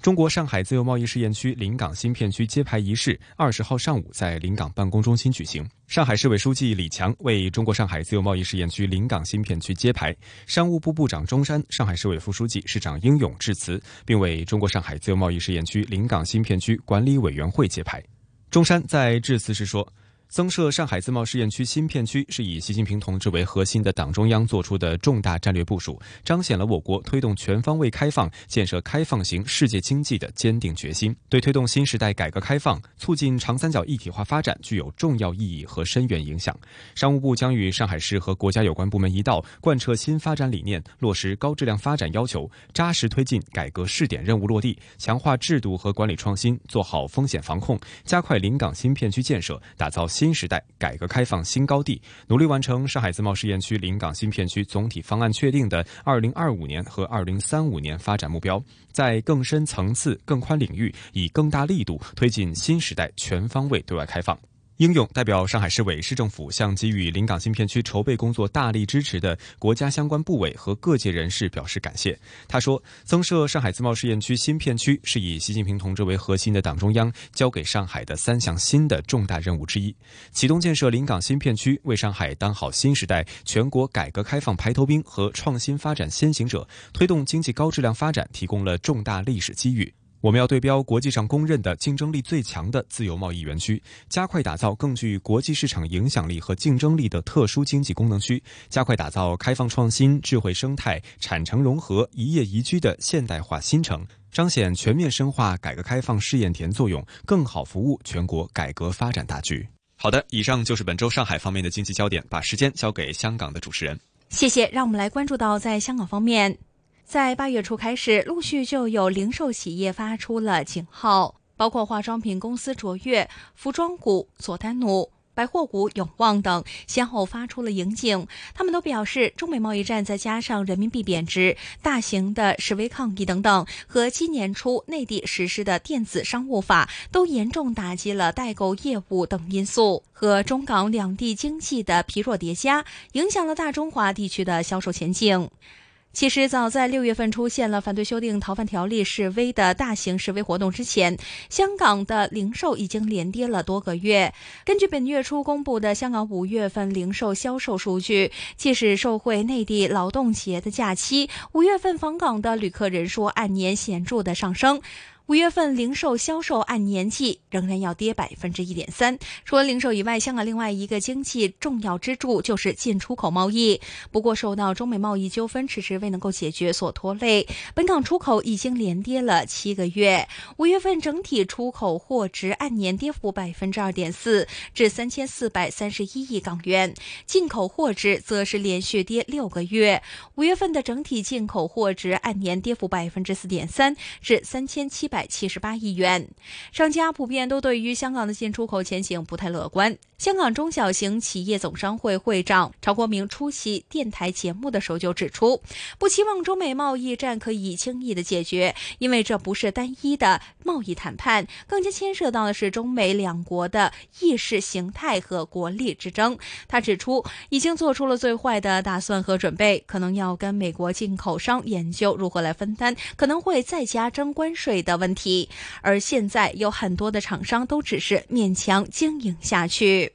中国上海自由贸易试验区临港新片区揭牌仪式二十号上午在临港办公中心举行。上海市委书记李强为中国上海自由贸易试验区临港新片区揭牌，商务部部长钟山、上海市委副书记、市长应勇致辞，并为中国上海自由贸易试验区临港新片区管理委员会揭牌。钟山在致辞时说。增设上海自贸试验区新片区，是以习近平同志为核心的党中央做出的重大战略部署，彰显了我国推动全方位开放、建设开放型世界经济的坚定决心，对推动新时代改革开放、促进长三角一体化发展具有重要意义和深远影响。商务部将与上海市和国家有关部门一道，贯彻新发展理念，落实高质量发展要求，扎实推进改革试点任务落地，强化制度和管理创新，做好风险防控，加快临港新片区建设，打造新。新时代改革开放新高地，努力完成上海自贸试验区临港新片区总体方案确定的二零二五年和二零三五年发展目标，在更深层次、更宽领域，以更大力度推进新时代全方位对外开放。应勇代表上海市委市政府向给予临港新片区筹备工作大力支持的国家相关部委和各界人士表示感谢。他说：“增设上海自贸试验区新片区是以习近平同志为核心的党中央交给上海的三项新的重大任务之一。启动建设临港新片区，为上海当好新时代全国改革开放排头兵和创新发展先行者，推动经济高质量发展提供了重大历史机遇。”我们要对标国际上公认的竞争力最强的自由贸易园区，加快打造更具国际市场影响力和竞争力的特殊经济功能区，加快打造开放创新、智慧生态、产城融合、一业宜居的现代化新城，彰显全面深化改革开放试验田作用，更好服务全国改革发展大局。好的，以上就是本周上海方面的经济焦点，把时间交给香港的主持人。谢谢，让我们来关注到在香港方面。在八月初开始，陆续就有零售企业发出了警号，包括化妆品公司卓越、服装股佐丹奴、百货股永旺等，先后发出了警警。他们都表示，中美贸易战再加上人民币贬值、大型的示威抗议等等，和今年初内地实施的电子商务法，都严重打击了代购业务等因素，和中港两地经济的疲弱叠加，影响了大中华地区的销售前景。其实，早在六月份出现了反对修订逃犯条例示威的大型示威活动之前，香港的零售已经连跌了多个月。根据本月初公布的香港五月份零售销售数据，即使受惠内地劳动节的假期，五月份访港的旅客人数按年显著的上升。五月份零售销售按年计仍然要跌百分之一点三。除了零售以外，香港另外一个经济重要支柱就是进出口贸易。不过，受到中美贸易纠纷迟迟未能够解决所拖累，本港出口已经连跌了七个月。五月份整体出口货值按年跌幅百分之二点四，至三千四百三十一亿港元；进口货值则是连续跌六个月。五月份的整体进口货值按年跌幅百分之四点三，至三千七百百。七十八亿元，商家普遍都对于香港的进出口前景不太乐观。香港中小型企业总商会会长曹国明出席电台节目的时候就指出，不期望中美贸易战可以轻易的解决，因为这不是单一的贸易谈判，更加牵涉到的是中美两国的意识形态和国力之争。他指出，已经做出了最坏的打算和准备，可能要跟美国进口商研究如何来分担可能会再加征关税的问题，而现在有很多的厂商都只是勉强经营下去。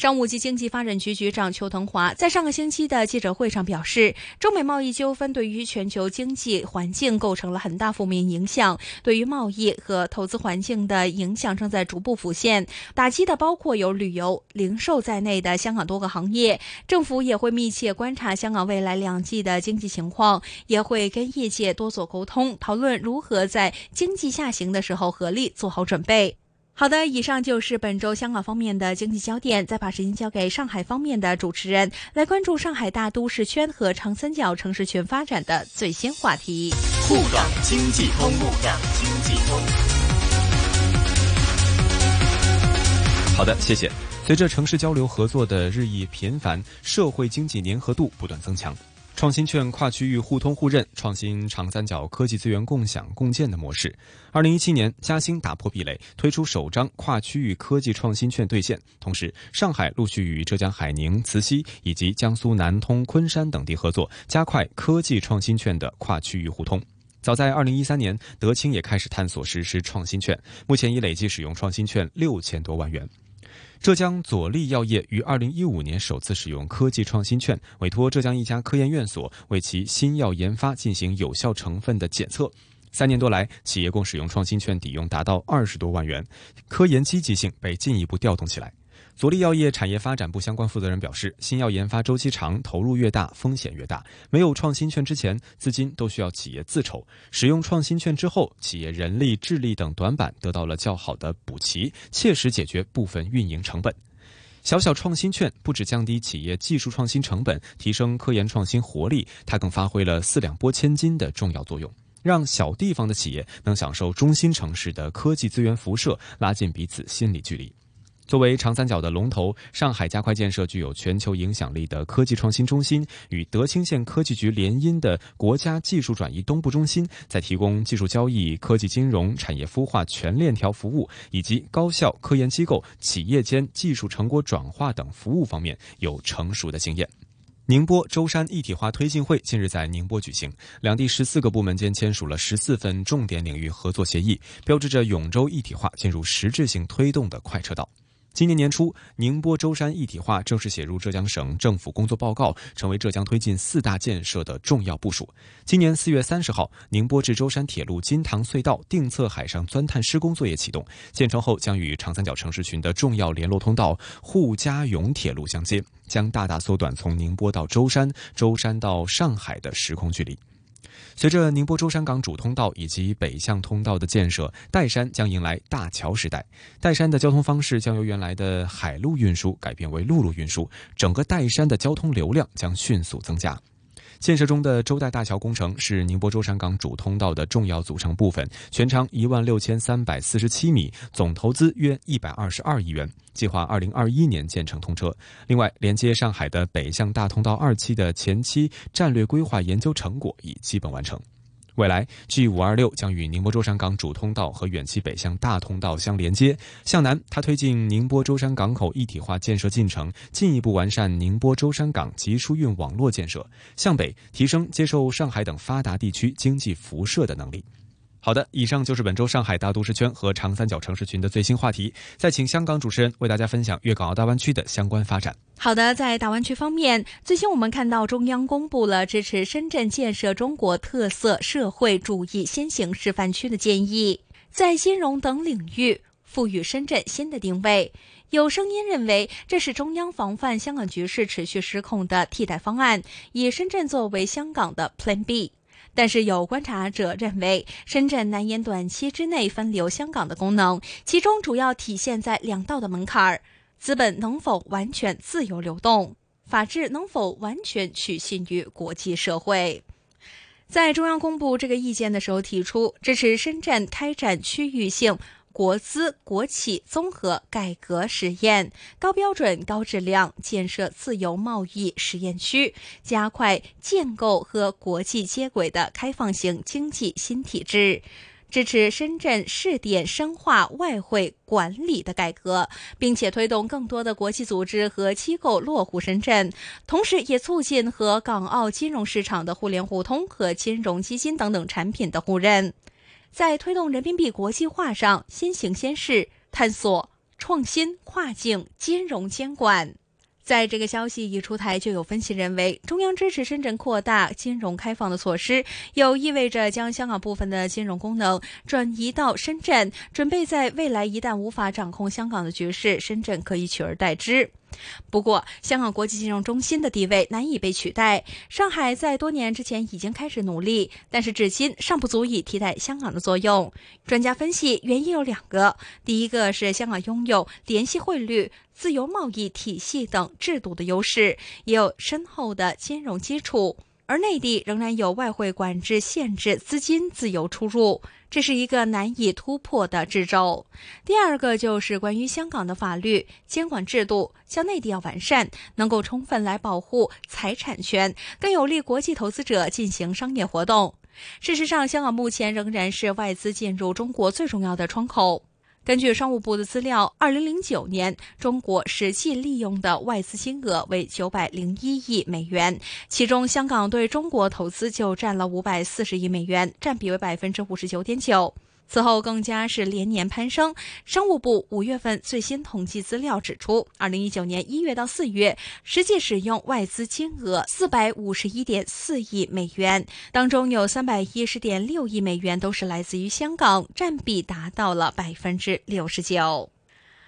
商务及经济发展局局长邱腾华在上个星期的记者会上表示，中美贸易纠纷对于全球经济环境构成了很大负面影响，对于贸易和投资环境的影响正在逐步浮现，打击的包括有旅游、零售在内的香港多个行业。政府也会密切观察香港未来两季的经济情况，也会跟业界多做沟通，讨论如何在经济下行的时候合力做好准备。好的，以上就是本周香港方面的经济焦点。再把时间交给上海方面的主持人，来关注上海大都市圈和长三角城市群发展的最新话题。沪港经济通，沪港经济通。好的，谢谢。随着城市交流合作的日益频繁，社会经济粘合度不断增强。创新券跨区域互通互认，创新长三角科技资源共享共建的模式。二零一七年，嘉兴打破壁垒，推出首张跨区域科技创新券兑现。同时，上海陆续与浙江海宁、慈溪以及江苏南通、昆山等地合作，加快科技创新券的跨区域互通。早在二零一三年，德清也开始探索实施创新券，目前已累计使用创新券六千多万元。浙江佐力药业于二零一五年首次使用科技创新券，委托浙江一家科研院所为其新药研发进行有效成分的检测。三年多来，企业共使用创新券抵用达到二十多万元，科研积极性被进一步调动起来。佐利药业产业发展部相关负责人表示，新药研发周期长，投入越大，风险越大。没有创新券之前，资金都需要企业自筹；使用创新券之后，企业人力、智力等短板得到了较好的补齐，切实解决部分运营成本。小小创新券不止降低企业技术创新成本，提升科研创新活力，它更发挥了四两拨千斤的重要作用，让小地方的企业能享受中心城市的科技资源辐射，拉近彼此心理距离。作为长三角的龙头，上海加快建设具有全球影响力的科技创新中心，与德清县科技局联姻的国家技术转移东部中心，在提供技术交易、科技金融、产业孵化全链条服务以及高校、科研机构、企业间技术成果转化等服务方面有成熟的经验。宁波舟山一体化推进会近日在宁波举行，两地十四个部门间签署了十四份重点领域合作协议，标志着永州一体化进入实质性推动的快车道。今年年初，宁波舟山一体化正式写入浙江省政府工作报告，成为浙江推进四大建设的重要部署。今年四月三十号，宁波至舟山铁路金塘隧道定侧海上钻探施工作业启动，建成后将与长三角城市群的重要联络通道沪嘉甬铁路相接，将大大缩短从宁波到舟山、舟山到上海的时空距离。随着宁波舟山港主通道以及北向通道的建设，岱山将迎来大桥时代。岱山的交通方式将由原来的海陆运输改变为陆路运输，整个岱山的交通流量将迅速增加。建设中的周岱大桥工程是宁波舟山港主通道的重要组成部分，全长一万六千三百四十七米，总投资约一百二十二亿元，计划二零二一年建成通车。另外，连接上海的北向大通道二期的前期战略规划研究成果已基本完成。未来，G 五二六将与宁波舟山港主通道和远期北向大通道相连接。向南，它推进宁波舟山港口一体化建设进程，进一步完善宁波舟山港集疏运网络建设；向北，提升接受上海等发达地区经济辐射的能力。好的，以上就是本周上海大都市圈和长三角城市群的最新话题。再请香港主持人为大家分享粤港澳大湾区的相关发展。好的，在大湾区方面，最新我们看到中央公布了支持深圳建设中国特色社会主义先行示范区的建议，在金融等领域赋予深圳新的定位。有声音认为，这是中央防范香港局势持续失控的替代方案，以深圳作为香港的 Plan B。但是有观察者认为，深圳难言短期之内分流香港的功能，其中主要体现在两道的门槛儿：资本能否完全自由流动，法治能否完全取信于国际社会。在中央公布这个意见的时候，提出支持深圳开展区域性。国资国企综合改革实验，高标准高质量建设自由贸易实验区，加快建构和国际接轨的开放型经济新体制，支持深圳试点深化外汇管理的改革，并且推动更多的国际组织和机构落户深圳，同时也促进和港澳金融市场的互联互通和金融基金等等产品的互认。在推动人民币国际化上先行先试，探索创新、跨境金融监管。在这个消息一出台，就有分析认为，中央支持深圳扩大金融开放的措施，又意味着将香港部分的金融功能转移到深圳，准备在未来一旦无法掌控香港的局势，深圳可以取而代之。不过，香港国际金融中心的地位难以被取代。上海在多年之前已经开始努力，但是至今尚不足以替代香港的作用。专家分析，原因有两个：第一个是香港拥有联系汇率、自由贸易体系等制度的优势，也有深厚的金融基础。而内地仍然有外汇管制限制资金自由出入，这是一个难以突破的掣肘。第二个就是关于香港的法律监管制度，向内地要完善，能够充分来保护财产权，更有利国际投资者进行商业活动。事实上，香港目前仍然是外资进入中国最重要的窗口。根据商务部的资料，二零零九年中国实际利用的外资金额为九百零一亿美元，其中香港对中国投资就占了五百四十亿美元，占比为百分之五十九点九。此后更加是连年攀升。商务部五月份最新统计资料指出，二零一九年一月到四月，实际使用外资金额四百五十一点四亿美元，当中有三百一十点六亿美元都是来自于香港，占比达到了百分之六十九。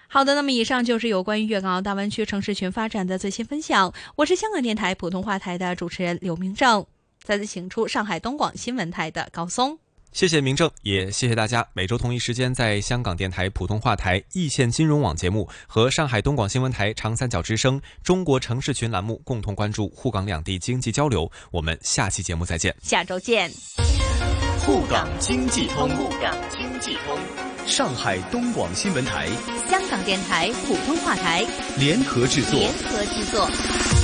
好的，那么以上就是有关于粤港澳大湾区城市群发展的最新分享。我是香港电台普通话台的主持人刘明正，再次请出上海东广新闻台的高松。谢谢明正，也谢谢大家。每周同一时间，在香港电台普通话台易线金融网节目和上海东广新闻台长三角之声中国城市群栏目共同关注沪港两地经济交流。我们下期节目再见，下周见。沪港经济通，沪港经济通，上海东广新闻台、香港电台普通话台联合制作，联合制作。